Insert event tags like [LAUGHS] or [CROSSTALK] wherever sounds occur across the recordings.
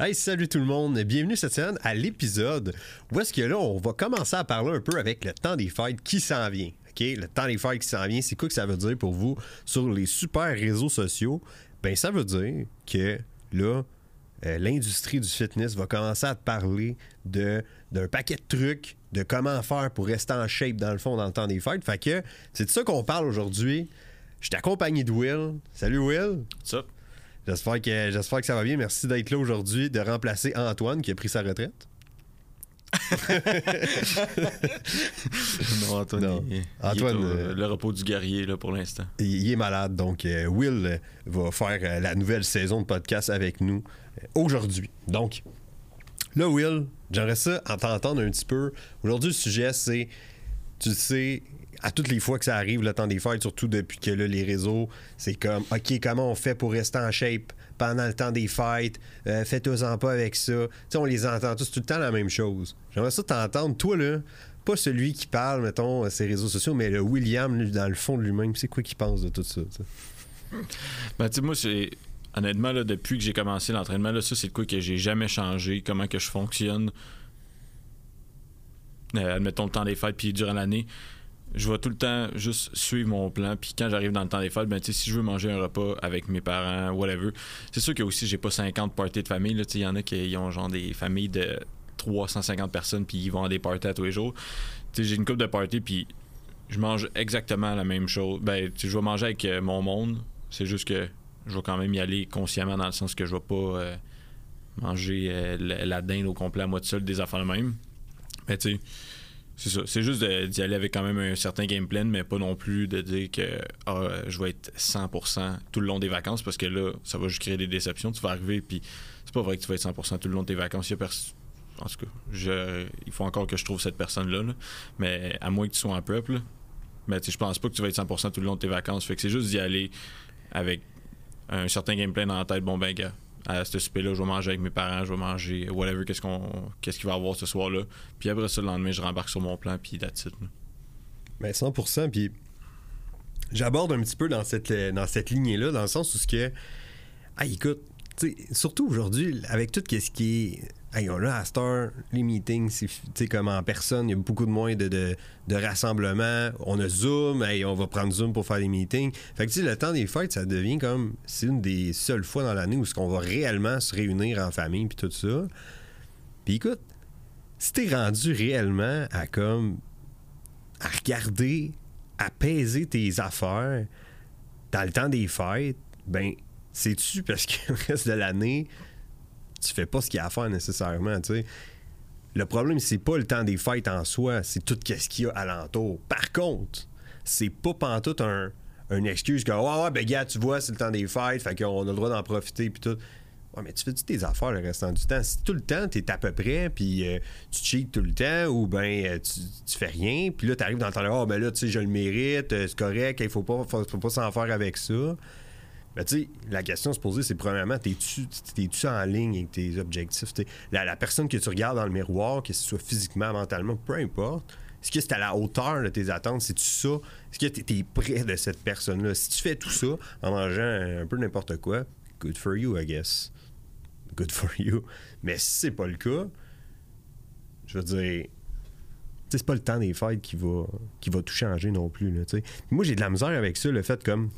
Hey, salut tout le monde. Bienvenue cette semaine à l'épisode où est-ce que là, on va commencer à parler un peu avec le temps des fêtes qui s'en vient. OK? Le temps des fêtes qui s'en vient, c'est quoi que ça veut dire pour vous sur les super réseaux sociaux? Ben, ça veut dire que là, euh, l'industrie du fitness va commencer à te parler de, d'un paquet de trucs, de comment faire pour rester en shape dans le fond dans le temps des fêtes. Fait que c'est de ça qu'on parle aujourd'hui. Je suis accompagné de Will. Salut Will. Ça. J'espère que, j'espère que ça va bien. Merci d'être là aujourd'hui, de remplacer Antoine qui a pris sa retraite. [LAUGHS] non, Antoine, Non. il- il est Antoine, au- euh, le repos du guerrier là, pour l'instant. Il, il est malade, donc euh, Will euh, va faire la nouvelle saison de podcast avec nous aujourd'hui. Donc, là, Will, j'aimerais ça en t'entendre un petit peu. Aujourd'hui, le sujet, c'est, tu sais, à toutes les fois que ça arrive, le temps des fêtes, surtout depuis que les réseaux, c'est comme, OK, comment on fait pour rester en shape pendant le temps des fêtes? Euh, Faites-en pas avec ça. Tu sais, on les entend tous tout le temps la même chose. J'aimerais ça t'entendre, toi, là, pas celui qui parle, mettons, à ses réseaux sociaux, mais le William, dans le fond de lui-même, c'est quoi qu'il pense de tout ça? tu sais? Ben, tu sais, moi, c'est. Honnêtement, là, depuis que j'ai commencé l'entraînement, là, ça, c'est de quoi que j'ai jamais changé, comment que je fonctionne. Euh, admettons le temps des fêtes, puis durant l'année, je vais tout le temps juste suivre mon plan. Puis quand j'arrive dans le temps des fêtes, ben, si je veux manger un repas avec mes parents, whatever, c'est sûr que aussi, j'ai pas 50 parties de famille. Il y en a qui ont genre des familles de 350 personnes, puis ils vont à des parties à tous les jours. J'ai une coupe de parties, puis je mange exactement la même chose. Ben, je vais manger avec euh, mon monde. C'est juste que je vais quand même y aller consciemment dans le sens que je vais pas euh, manger euh, la, dinde au complet à moi tout seul, des affaires de même. Mais tu sais, c'est ça. C'est juste d'y aller avec quand même un certain game plan, mais pas non plus de dire que ah, je vais être 100% tout le long des vacances parce que là, ça va juste créer des déceptions. Tu vas arriver, puis c'est pas vrai que tu vas être 100% tout le long de tes vacances. Il y a pers- en tout cas, je- il faut encore que je trouve cette personne-là. là. Mais à moins que tu sois en prep, là. Mais je pense pas que tu vas être 100% tout le long de tes vacances. Fait que c'est juste d'y aller avec un certain game plan la tête. Bon, ben, gars, à ce souper-là, je vais manger avec mes parents, je vais manger whatever, qu'est-ce qu'on qu'est-ce qu'il va avoir ce soir-là. Puis après ça, le lendemain, je rembarque sur mon plan, puis that's it. Ben 100%. Puis j'aborde un petit peu dans cette, euh, dans cette lignée-là, dans le sens où ce que. Ah, écoute, surtout aujourd'hui, avec tout ce qui est. Hey, on a à heure, les meetings, c'est tu comme en personne, il y a beaucoup de moins de, de, rassemblements. On a Zoom, hey, on va prendre Zoom pour faire des meetings. Fait que tu le temps des fêtes, ça devient comme. C'est une des seules fois dans l'année où ce qu'on va réellement se réunir en famille, puis tout ça. Puis écoute, si t'es rendu réellement à comme à regarder, à peser tes affaires dans le temps des fêtes, ben, c'est-tu parce que le reste de l'année, tu fais pas ce qu'il y a à faire nécessairement, tu sais. Le problème, c'est pas le temps des fêtes en soi, c'est tout ce qu'il y a alentour. Par contre, c'est pas pantoute un, une excuse que, ouais, ouais, ben, gars, tu vois, c'est le temps des fêtes, fait qu'on a le droit d'en profiter, puis tout. Ouais, mais tu fais-tu tes affaires le restant du temps? Si tout le temps, t'es à peu près, puis euh, tu cheats tout le temps, ou ben euh, tu, tu fais rien, puis là, t'arrives dans le temps de, oh, ben là, tu sais, je le mérite, euh, c'est correct, il faut pas, faut pas s'en faire avec ça. Ben, la question à se poser, c'est premièrement, t'es-tu t'es-tu en ligne avec tes objectifs? La, personne que tu regardes dans le miroir, que ce soit physiquement, mentalement, peu importe, est-ce que c'est à la hauteur de tes attentes? C'est-tu ça? Est-ce que tu es près de cette personne-là? Si tu fais tout ça en mangeant un peu n'importe quoi, good for you, I guess. Good for you. Mais si c'est pas le cas, je veux dire, c'est pas le temps des fêtes qui va, qui va tout changer non plus. Moi, j'ai de la misère avec ça, le fait comme,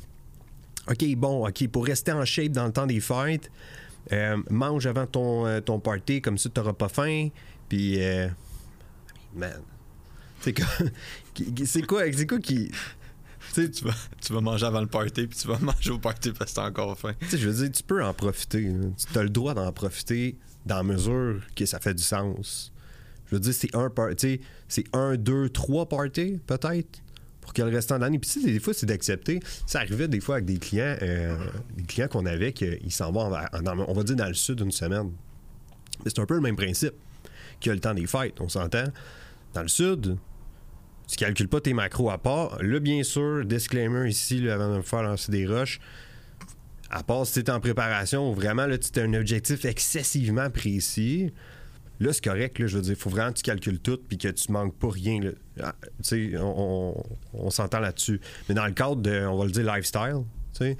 OK, bon, OK, pour rester en shape dans le temps des fêtes, euh, mange avant ton, euh, ton party, comme ça, t'auras pas faim. Puis, euh, man, c'est quoi, [LAUGHS] c'est quoi, c'est quoi qui. Tu Tu vas, tu vas manger avant le party, puis tu vas [LAUGHS] manger au party parce que t'as encore faim. Tu sais, je veux dire, tu peux en profiter. Tu as le droit d'en profiter dans la mesure que ça fait du sens. Je veux dire, c'est un par- tu sais, c'est un, deux, trois parties, peut-être, pour que le restant de l'année. Puis, des fois, c'est d'accepter. Ça arrivait des fois avec des clients, euh, des clients qu'on avait, qu'ils s'en vont, on va dire, dans le sud une semaine. Mais c'est un peu le même principe que le temps des fêtes, on s'entend. Dans le sud, tu calcules pas tes macros à part. Là, bien sûr, disclaimer ici, là, avant de me faire lancer des roches. À part si tu en préparation, vraiment, là, tu as un objectif excessivement précis. Là, c'est correct. Là, je veux dire, il faut vraiment que tu calcules tout puis que tu manques pas rien. Ah, Tu sais, on, on- s'entend là-dessus. Mais dans le cadre de, on va le dire, lifestyle, tu sais,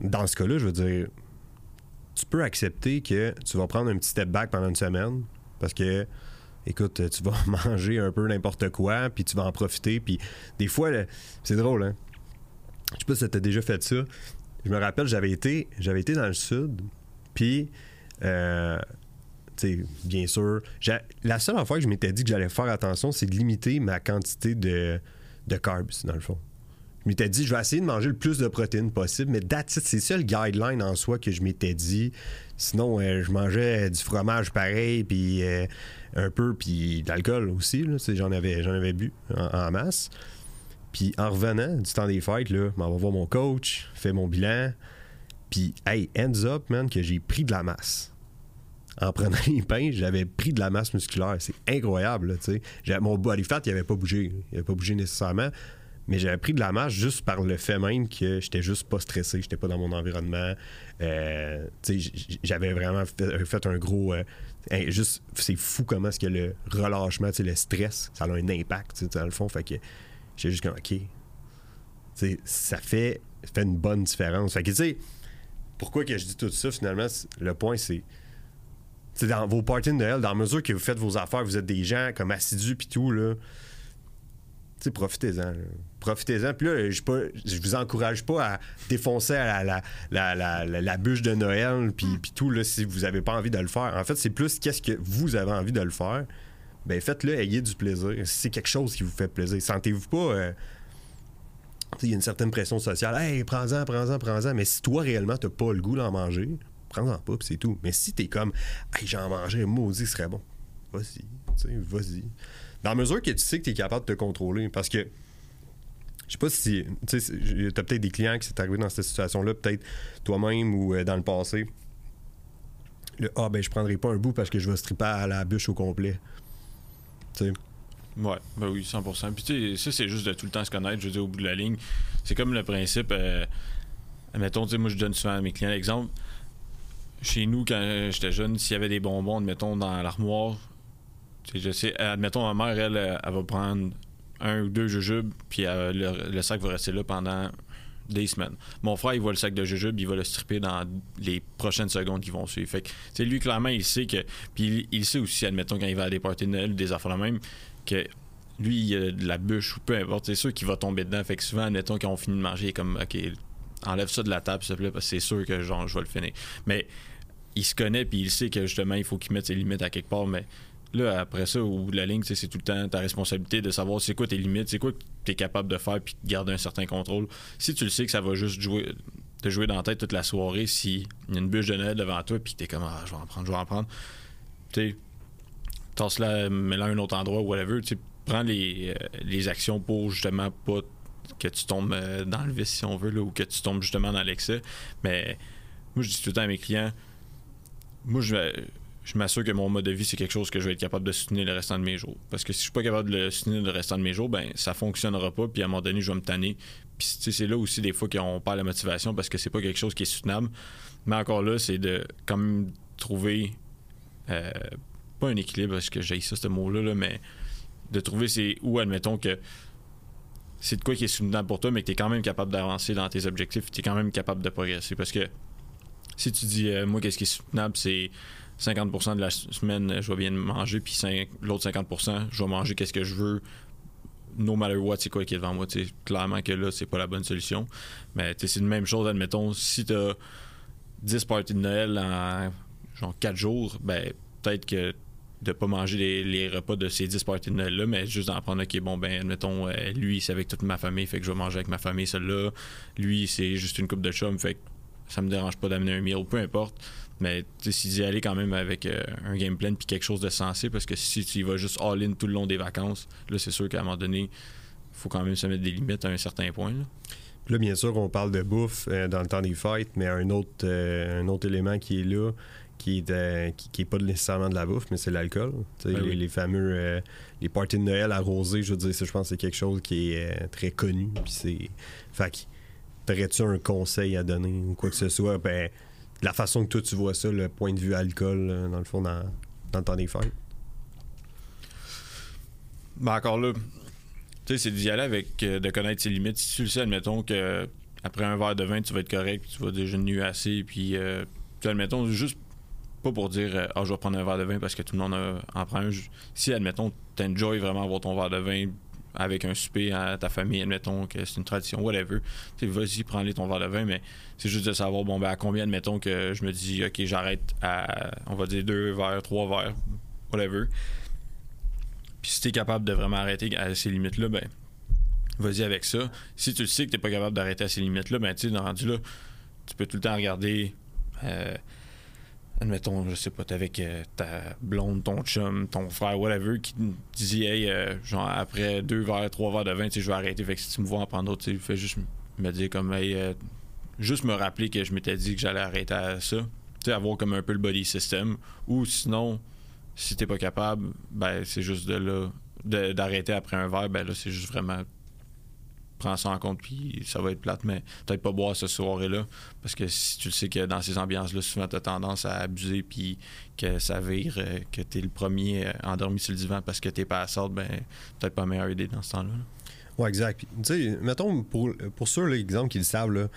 dans ce cas-là, je veux dire, tu peux accepter que tu vas prendre un petit step back pendant une semaine parce que écoute, tu vas [LAUGHS] manger un peu n'importe quoi, puis tu vas en profiter. Puis des fois, c'est drôle, hein? Je sais pas si ça t'a déjà fait ça. Je me rappelle, j'avais été, j'avais été dans le sud, puis, euh, bien sûr, la seule fois que je m'étais dit que j'allais faire attention, c'est de limiter ma quantité de, de carbs, dans le fond. Je m'étais dit, je vais essayer de manger le plus de protéines possible, mais c'est ça le guideline en soi que je m'étais dit. Sinon, euh, je mangeais du fromage pareil, puis euh, un peu, puis de l'alcool aussi. J'en avais, j'en avais bu en, masse. Puis en revenant du temps des fêtes, là, m'en va voir mon coach, fait mon bilan. Puis, hey, ends up, man, que j'ai pris de la masse. En prenant [LAUGHS] les pains, j'avais pris de la masse musculaire. C'est incroyable, tu sais. Mon body fat, il avait pas bougé. Il avait pas bougé nécessairement. Mais j'avais pris de la masse juste par le fait même que j'étais juste pas stressé, j'étais pas dans mon environnement. Euh, j'avais vraiment fait, un gros. Euh, juste, c'est fou comment est-ce que le relâchement, le stress, ça a un impact, dans le fond. Fait que j'ai juste comme, OK. ça fait, fait une bonne différence. Fait que, tu sais, pourquoi que je dis tout ça, finalement, le point, c'est. C'est dans vos parties de Noël, dans la mesure que vous faites vos affaires, vous êtes des gens comme assidus puis tout, là profitez-en. Profitez-en. Puis là, je, pas, je vous encourage pas à défoncer la, la, bûche de Noël, puis, tout, là, si vous n'avez pas envie de le faire. En fait, c'est plus qu'est-ce que vous avez envie de le faire. Ben faites-le, ayez du plaisir. Si c'est quelque chose qui vous fait plaisir. Sentez-vous pas. Euh, il y a une certaine pression sociale. Hey, prends-en, prends-en, prends-en. Mais si toi, réellement, t'as pas le goût d'en manger, prends-en pas, puis c'est tout. Mais si t'es comme, hey, j'en mangeais, maudit, ce serait bon. Vas-y, vas-y dans la mesure que tu sais que tu es capable de te contrôler. Parce que, je sais pas si. Tu sais, as peut-être des clients qui s'est arrivé dans cette situation-là, peut-être toi-même ou euh, dans le passé. Le Ah, ben, je prendrai pas un bout parce que je vais stripper à la bûche au complet. Tu sais. Ouais, ben oui, 100%. Puis tu sais, ça, c'est juste de tout le temps se connaître, je veux dire, au bout de la ligne. C'est comme le principe, euh, admettons, tu sais, moi, je donne souvent à mes clients l'exemple. Chez nous, quand j'étais jeune, s'il y avait des bonbons, admettons, dans l'armoire, je sais, admettons, ma mère, elle, elle, va prendre un ou deux jujubes, puis le, sac va rester là pendant des semaines. Mon frère, il voit le sac de jujubes, il va le stripper dans les prochaines secondes qui vont suivre. Fait que, lui, clairement, il sait que. Puis il, sait aussi, admettons, quand il va à des des affaires même, que lui, il a de la bûche ou peu importe, c'est sûr qu'il va tomber dedans. Fait que souvent, admettons, quand on finit de manger, il est comme, OK, enlève ça de la table, s'il te plaît, parce que c'est sûr que genre, je vais le finir. Mais il se connaît, puis il sait que justement, il faut qu'il mette ses limites à quelque part, mais Là, après ça, au bout de la ligne, c'est tout le temps ta responsabilité de savoir c'est quoi tes limites, c'est quoi que tu es capable de faire puis de garder un certain contrôle. Si tu le sais que ça va juste jouer, te jouer dans la tête toute la soirée, si y a une bûche de Noël devant toi puis tu es comme ah, je vais en prendre, je vais en prendre, tu sais, tasse-la, mets-la à un autre endroit, whatever, tu prends les, euh, les actions pour justement pas que tu tombes euh, dans le vice si on veut là, ou que tu tombes justement dans l'excès. Mais moi, je dis tout le temps à mes clients, moi, je je m'assure que mon mode de vie, c'est quelque chose que je vais être capable de soutenir le restant de mes jours. Parce que si je suis pas capable de le soutenir le restant de mes jours, ben ça fonctionnera pas, puis à un moment donné, je vais me tanner. Puis c'est là aussi des fois qu'on perd la motivation parce que c'est pas quelque chose qui est soutenable. Mais encore là, c'est de quand même trouver euh, pas un équilibre parce que j'ai ça ce mot-là, là, mais de trouver c'est où admettons que c'est de quoi qui est soutenable pour toi, mais que tu es quand même capable d'avancer dans tes objectifs, tu es quand même capable de progresser. Parce que si tu dis euh, moi qu'est-ce qui est soutenable, c'est 50% de la semaine, je vais bien manger, puis l'autre 50%, je vais manger qu'est-ce que je veux, no matter what, c'est quoi qui est devant moi. clairement que là, c'est pas la bonne solution. Mais c'est une même chose, admettons, si tu as 10 parties de Noël en genre 4 jours, ben peut-être que de pas manger les, repas de ces 10 parties de Noël-là, mais juste d'en prendre, OK, bon, ben, admettons, euh, lui, c'est avec toute ma famille, fait que je vais manger avec ma famille, celle-là. Lui, c'est juste une coupe de chum, fait que ça me dérange pas d'amener un meal, peu importe. Mais si d'y aller quand même avec euh, un game plan puis quelque chose de sensé, parce que si tu y vas juste all-in tout le long des vacances, là, c'est sûr qu'à un moment donné, il faut quand même se mettre des limites à un certain point. Là. Là, bien sûr, on parle de bouffe euh, dans le temps des fêtes, mais un autre, euh, un autre élément qui est là, qui est, qui, est pas nécessairement de la bouffe, mais c'est l'alcool. Ben les, fameux les parties de Noël arrosées, je veux dire, ça, je pense que c'est quelque chose qui est très connu. Puis c'est. Fait T'aurais-tu un conseil à donner ou quoi que ce soit? Ben, la façon que toi tu vois ça, le point de vue alcool, dans le fond, dans, dans le temps des fêtes? Ben encore là, tu sais, c'est d'y aller avec, euh, de connaître ses limites. Si tu le sais, admettons que après un verre de vin, tu vas être correct, tu vas déjà nu assez, puis euh, Tu admettons, juste pas pour dire euh, ah je vais prendre un verre de vin parce que tout le monde en prend un. Si admettons t'enjoy vraiment avoir ton verre de vin avec un souper à ta famille, admettons que c'est une tradition, whatever. Tu vas-y, prends-les ton verre de vin, mais c'est juste de savoir bon ben à combien admettons que je me dis ok j'arrête à on va dire deux verres, trois verres, whatever. Puis si t'es capable de vraiment arrêter à ces limites-là, ben vas-y avec ça. Si tu sais que t'es pas capable d'arrêter à ces limites-là, ben tu sais, rendu là, tu peux tout le temps regarder. Euh, admettons, je sais pas, t'es avec euh, ta blonde, ton chum, ton frère, whatever, qui te dit, hey, euh, genre, après deux verres, trois verres de vin, tu je vais arrêter. Fait que si tu me vois en prendre d'autres, tu fais juste me dire comme, hey, juste me rappeler que je m'étais dit que j'allais arrêter à ça. Tu sais, avoir comme un peu le body system. Ou sinon, si t'es pas capable, ben, c'est juste de là, d'arrêter après un verre, ben là, c'est juste vraiment prends ça en compte, puis ça va être plate, mais peut-être pas boire ce soirée-là. Parce que si tu le sais que dans ces ambiances-là, souvent, tu as tendance à abuser, puis que ça vire, euh, que tu es le premier euh, endormi sur le divan parce que t'es pas à sorte, ben, peut-être pas meilleure idée dans ce temps-là. Ouais, exact. Tu sais, mettons, pour, pour ceux, l'exemple qu'ils savent, là,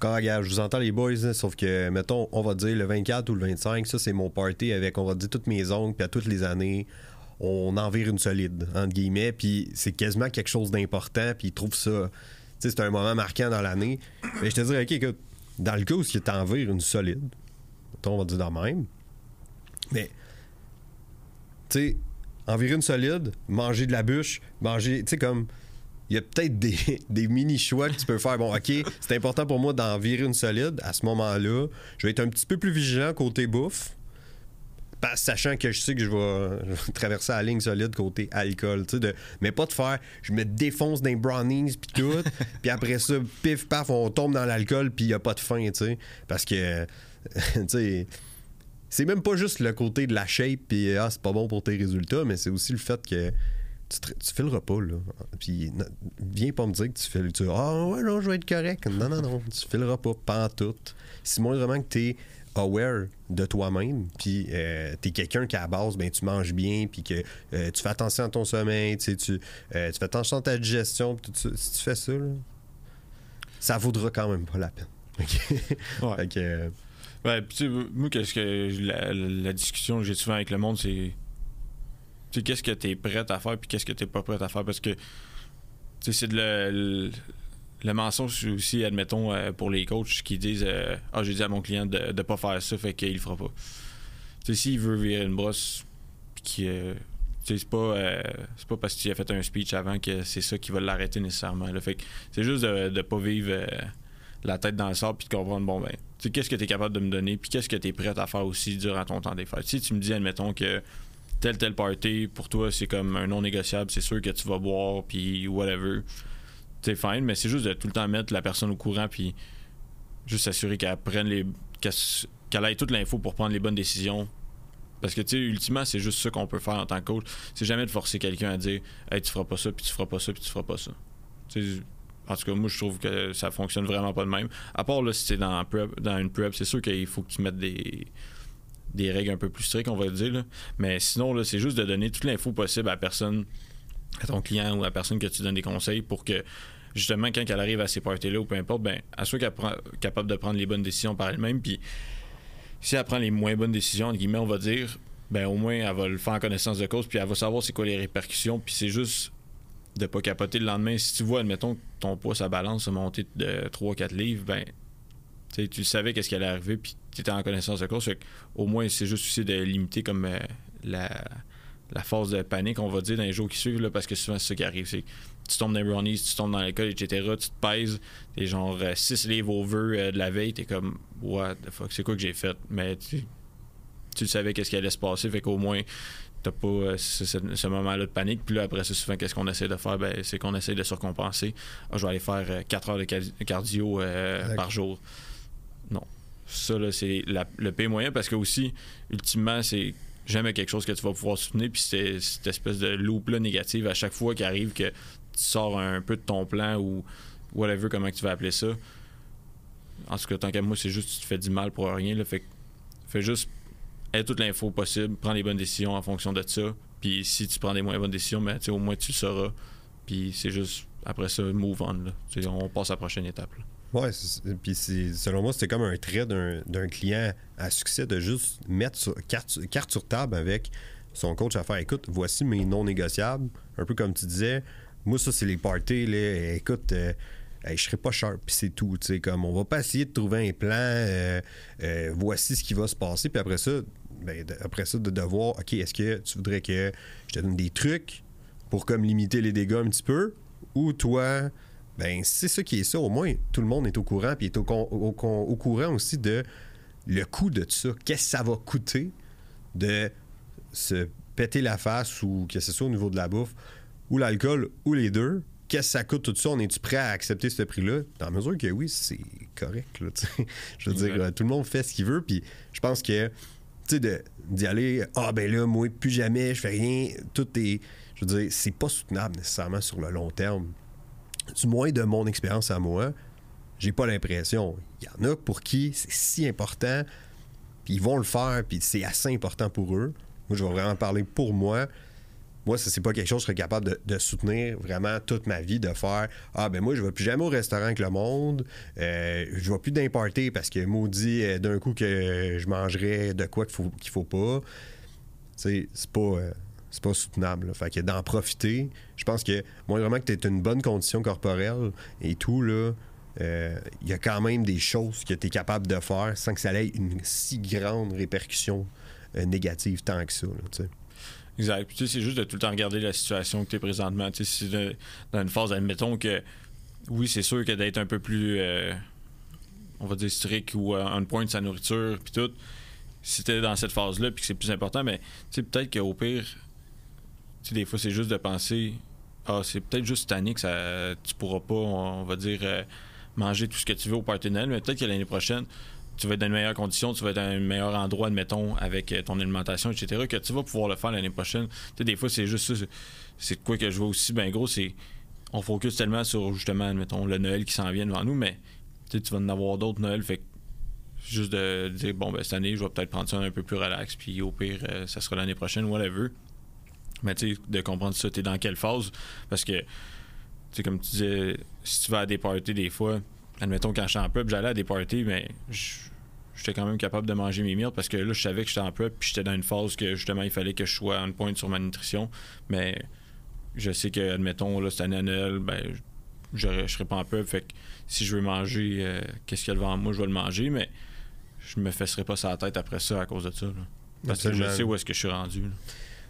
quand je vous entends les boys, sauf que, mettons, on va dire le 24 ou le 25, ça, c'est mon party avec, on va dire, toutes mes ongles, puis à toutes les années on en vire une solide, entre guillemets, puis c'est quasiment quelque chose d'important, puis ils trouvent ça, c'est un moment marquant dans l'année. Mais je te dirais, OK, écoute, dans le cas où tu en une solide, on va dire dans même, mais, tu sais, en une solide, manger de la bûche, manger, tu sais, comme, il y a peut-être des, [LAUGHS] des mini-choix que tu peux faire. Bon, OK, c'est important pour moi d'en virer une solide. À ce moment-là, je vais être un petit peu plus vigilant côté bouffe sachant que je sais que [LAUGHS] je vais, traverser la ligne solide côté alcool, tu sais, de, mais pas de faire, je me défonce dans les brownies puis tout, [LAUGHS] puis après ça, pif paf, on tombe dans l'alcool puis il y a pas de fin, tu sais, parce que, [LAUGHS] tu sais, c'est même pas juste le côté de la shape puis ah c'est pas bon pour tes résultats, mais c'est aussi le fait que tu, tu fileras pas là, puis viens pas me dire que tu fais, tu ah ouais non je vais être correct, non non non, tu fileras pas, pas en tout. Si moi vraiment que t'es aware de toi-même, puis euh, tu es quelqu'un qui à la base, ben, tu manges bien, puis que euh, tu fais attention à ton sommeil, tu, euh, tu fais attention à ta digestion, tout ça. si tu fais ça, ça vaudra quand même pas la peine. [LAUGHS] ouais. ouais moi, qu'est-ce que la, discussion que j'ai souvent avec le monde, c'est qu'est-ce que tu es prêt à faire, puis qu'est-ce que tu pas prêt à faire, parce que c'est de le le mensonge aussi, admettons, euh, pour les coachs qui disent euh, Ah, j'ai dit à mon client de ne pas faire ça, fait qu'il le fera pas. Tu sais, s'il veut virer une brosse, puis euh, c'est pas, c'est pas parce tu as fait un speech avant que c'est ça qui va l'arrêter nécessairement. Là. Fait c'est juste de ne pas vivre la tête dans le sable puis de comprendre, bon, ben, tu sais, qu'est-ce que tu es capable de me donner, puis qu'est-ce que tu es prêt à faire aussi durant ton temps des. Si tu me dis, admettons, que tel, tel party, pour toi, c'est comme un non négociable, c'est sûr que tu vas boire, puis whatever c'est fine, mais c'est juste de tout le temps mettre la personne au courant puis juste s'assurer qu'elle prenne les. qu'elle ait toute l'info pour prendre les bonnes décisions. Parce que, tu sais, ultimement, c'est juste ça qu'on peut faire en tant que coach. C'est jamais de forcer quelqu'un à dire, hey, tu feras pas ça, puis tu feras pas ça, puis tu feras pas ça. en tout cas, moi, je trouve que ça fonctionne vraiment pas de même. À part, là, si c'est dans, dans une prep, c'est sûr qu'il faut que tu mettes des, des règles un peu plus strictes, on va dire. Là. Mais sinon, c'est juste de donner toute l'info possible à la personne, à ton client ou à la personne que tu donnes des conseils pour que justement, quand elle arrive à ces parties-là ou peu importe, ben, elle soit capable de prendre les bonnes décisions par elle-même. Puis si elle prend les moins bonnes décisions, entre guillemets, on va dire, ben au moins, elle va le faire en connaissance de cause, puis elle va savoir c'est quoi les répercussions. Puis c'est juste de pas capoter le lendemain. Si tu vois, admettons, que ton poids, sa balance a monté de 3-4 livres, ben tu savais qu'est-ce qui allait arriver, puis tu étais en connaissance de cause. au moins, c'est juste aussi de limiter comme euh, la, phase de panique, on va dire, dans les jours qui suivent, parce que souvent, c'est ça qui arrive. C'est tu tombes dans les brownies, tu tombes dans l'école, etc. Tu te pèses, t'es genre 6 euh, livres over euh, de la veille, t'es comme, what the fuck, c'est quoi que j'ai fait? Mais tu, tu savais qu'est-ce qui allait se passer, fait qu'au moins, t'as pas euh, ce, moment-là de panique. Puis là, après ça, souvent, qu'est-ce qu'on essaie de faire? Ben, c'est qu'on essaie de surcompenser. Ah, je vais aller faire 4 heures de cardio par jour. Non. Ça, là, c'est le P moyen parce que aussi, ultimement, c'est jamais quelque chose que tu vas pouvoir soutenir. Puis c'est cette espèce de loop-là négative à chaque fois qu'il arrive que sors un peu de ton plan ou whatever, comment tu vas appeler ça. En tout cas, tant qu'à moi, c'est juste tu te fais du mal pour rien. Là, fait fais juste aie toute l'info possible, prends les bonnes décisions en fonction de ça. Puis si tu prends des moins bonnes décisions, ben, au moins tu le sauras. Puis c'est juste après ça, move on. Là. on passe à la prochaine étape. Ouais, puis selon moi, c'était comme un trait d'un client à succès de juste mettre sur, carte, carte, sur table avec son coach à faire écoute, voici mes non négociables. Un peu comme tu disais, moi, ça, c'est les parties. Là, écoute, euh, je serai pas sharp, puis c'est tout. Comme on va pas essayer de trouver un plan, euh, euh, voici ce qui va se passer, puis après ça, ben, après ça, de, devoir, OK, est-ce que tu voudrais que je te donne des trucs pour comme limiter les dégâts un petit peu, ou toi ben c'est ça qui est ça. Au moins, tout le monde est au courant, puis est au, au, courant aussi de le coût de ça. Qu'est-ce que ça va coûter de se péter la face ou que ce soit au niveau de la bouffe? Ou l'alcool ou les deux. Qu'est-ce que ça coûte tout ça? On est-tu prêt à accepter ce prix-là? Dans la mesure que oui, c'est correct. [LAUGHS] je veux dire, tout le monde fait ce qu'il veut. Puis je pense que, tu sais, d'y aller, ah ben là, moi, plus jamais, je fais rien. Tout est. Je veux dire, c'est pas soutenable nécessairement sur le long terme du moins de mon expérience à moi, j'ai pas l'impression. Il y en a pour qui c'est si important, puis ils vont le faire, puis c'est assez important pour eux. Moi, je vais vraiment parler pour moi. Moi, ça, c'est pas quelque chose que je serais capable de, soutenir vraiment toute ma vie, de faire Ah, ben moi, je vais plus jamais au restaurant avec le monde, euh, je vais plus d'importer parce que maudit euh, d'un coup que je mangerais de quoi qu'il faut, faut pas. C'est pas. Euh, c'est pas soutenable. Fait que d'en profiter, je pense que, moi, vraiment que tu une bonne condition corporelle et tout, là, euh, il y a quand même des choses que tu es capable de faire sans que ça ait une si grande répercussion négative tant que ça. Là, exact. Puis, c'est juste de tout le temps regarder la situation que tu es présentement. Tu sais, si dans une phase, admettons que, oui, c'est sûr que d'être un peu plus, euh, on va dire, strict ou un point de sa nourriture, puis tout, si tu dans cette phase-là, puis que c'est plus important, mais peut-être qu'au pire, des fois, c'est juste de penser Ah, c'est peut-être juste cette année que ça, tu pourras pas, on va dire, euh, manger tout ce que tu veux au partenariat, mais peut-être que l'année prochaine, tu vas être dans une meilleure condition, tu vas être dans un meilleur endroit, admettons, avec euh, ton alimentation, etc., que tu vas pouvoir le faire l'année prochaine. Tu des fois, c'est juste ça. C'est quoi que je vois aussi, ben gros, c'est. On focus tellement sur, justement, admettons, le Noël qui s'en vient devant nous, mais tu vas en avoir d'autres Noël, fait juste de dire, bon, ben, cette année, je vais peut-être prendre ça un peu plus relax, puis au pire, euh, ça sera l'année prochaine, whatever. Mais tu sais, de comprendre ça, tu es dans quelle phase. Parce que, tu sais, comme tu disais, si tu vas à des des fois, admettons quand j'étais en pub, j'allais à des parties, mais j'étais quand même capable de manger mes meals parce que là, je savais que j'étais en pub, puis j'étais dans une phase que justement, il fallait que je sois en point sur ma nutrition. Mais je sais que, admettons, là, cette année à Noël, ben, je, je serais pas en pub. Fait que si je veux manger, euh, qu'est-ce qu'il y a devant moi, je vais le manger, mais je me fesserai pas sa tête après ça à cause de ça. Parce que je sais où est-ce que je suis rendu.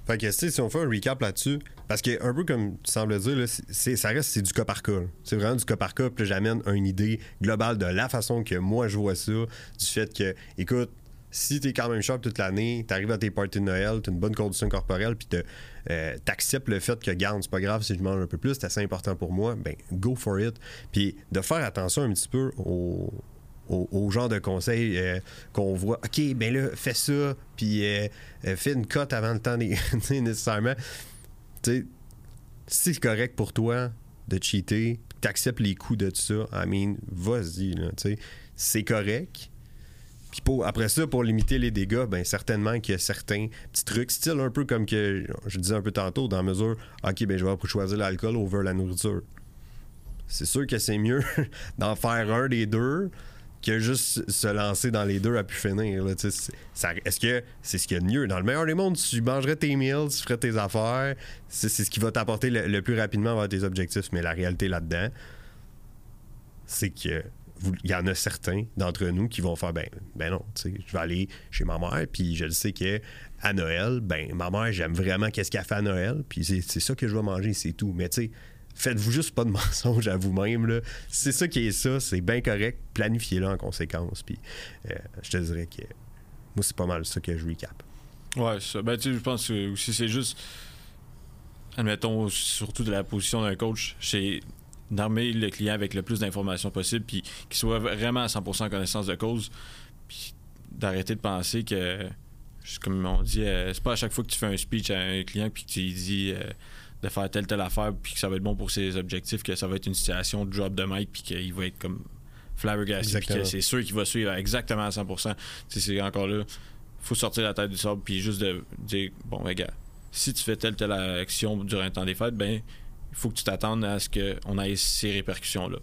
Fait que, si on fait un recap là-dessus, parce que un peu comme tu sembles dire, ça reste c'est du cas par cas. C'est vraiment du cas par cas, puis j'amène une idée globale de la façon que moi je vois ça, du fait que, écoute, si t'es quand même sharp toute l'année, t'arrives à tes parties de Noël, t'as une bonne condition corporelle, puis euh, t'acceptes le fait que, garde, c'est pas grave si je mange un peu plus, c'est assez important pour moi, ben go for it. Puis de faire attention un petit peu aux au, genre de conseils euh, qu'on voit. OK, ben là, fais ça, puis euh, euh, fais une cote avant le temps des. nécessairement. Tu sais, si c'est correct pour toi de cheater, t'acceptes les coups de tout ça, I mean, vas-y, tu sais. C'est correct. Puis pour, après ça, pour limiter les dégâts, ben certainement qu'il y a certains petits trucs, style un peu comme que je disais un peu tantôt, dans la mesure, OK, ben je vais choisir l'alcool over la nourriture. C'est sûr que c'est mieux [LAUGHS] d'en faire un des deux, que juste se lancer dans les deux à pu finir. Est-ce que c'est ce qu'il y a de mieux? Dans le meilleur des mondes, tu mangerais tes meals, tu ferais tes affaires, c'est ce qui va t'apporter le, plus rapidement vers tes objectifs. Mais la réalité là-dedans, c'est que il y en a certains d'entre nous qui vont faire ben, ben non, je vais aller chez ma mère, puis je le sais que à Noël, ben ma mère, j'aime vraiment qu'est-ce qu'elle fait à Noël, puis c'est ça que je vais manger, c'est tout. Mais tu sais, faites-vous juste pas de mensonges à vous-même. C'est ça qui est ça, c'est bien correct. Planifiez-le en conséquence. Puis euh, je te dirais que moi, c'est pas mal ça que je recap. Ouais, ça. Ben, tu je pense que aussi, c'est juste, admettons, surtout de la position d'un coach, c'est d'armer le client avec le plus d'informations possible, puis qu'il soit vraiment à 100% connaissance de cause, puis d'arrêter de penser que, comme on dit, euh, c'est pas à chaque fois que tu fais un speech à un client, puis que tu lui dis. Euh, de faire telle telle affaire puis que ça va être bon pour ses objectifs que ça va être une situation de drop de mic puis qu'il va être comme flabbergasté puis que c'est sûr qu'il va suivre exactement à 100% c'est encore là faut sortir la tête du sable puis juste de dire bon ben gars si tu fais telle telle action durant le temps des fêtes ben il faut que tu t'attendes à ce qu'on ait ces répercussions là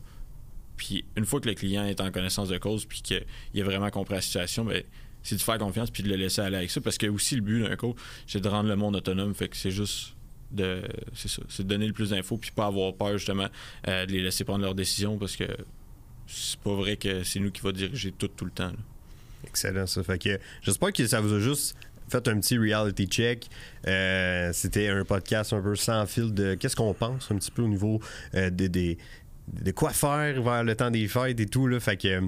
Puis une fois que le client est en connaissance de cause, puis qu'il a vraiment compris la situation, ben, c'est de faire confiance puis de le laisser aller avec ça. Parce que aussi, le but d'un coach, c'est de rendre le monde autonome. Fait que c'est juste de. C'est ça. De donner le plus d'infos puis pas avoir peur, justement, euh, de les laisser prendre leurs décisions parce que c'est pas vrai que c'est nous qui va diriger tout, tout le temps. Excellent, ça. Fait que j'espère que ça vous a juste fait un petit reality check. Euh, C'était un podcast un peu sans fil de qu'est-ce qu'on pense un petit peu au niveau euh, des, de quoi faire vers le temps des fêtes et tout. Là. Fait que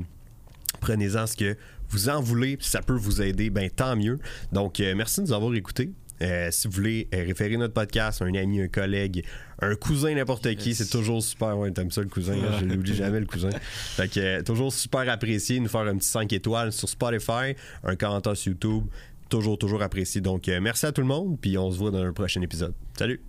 prenez-en ce que vous en voulez, puis ça peut vous aider, ben tant mieux. Donc, merci de nous avoir écoutés. Euh, si vous voulez euh, référer notre podcast à un ami, un collègue, un cousin, n'importe qui, c'est toujours super. Ouais, t'aimes ça le cousin, hein? je l'oublie jamais le cousin. [LAUGHS] Fait que euh, toujours super apprécié, nous faire un petit 5 étoiles sur Spotify, un commentaire sur YouTube, toujours, toujours apprécié. Donc, merci à tout le monde, puis on se voit dans un prochain épisode. Salut!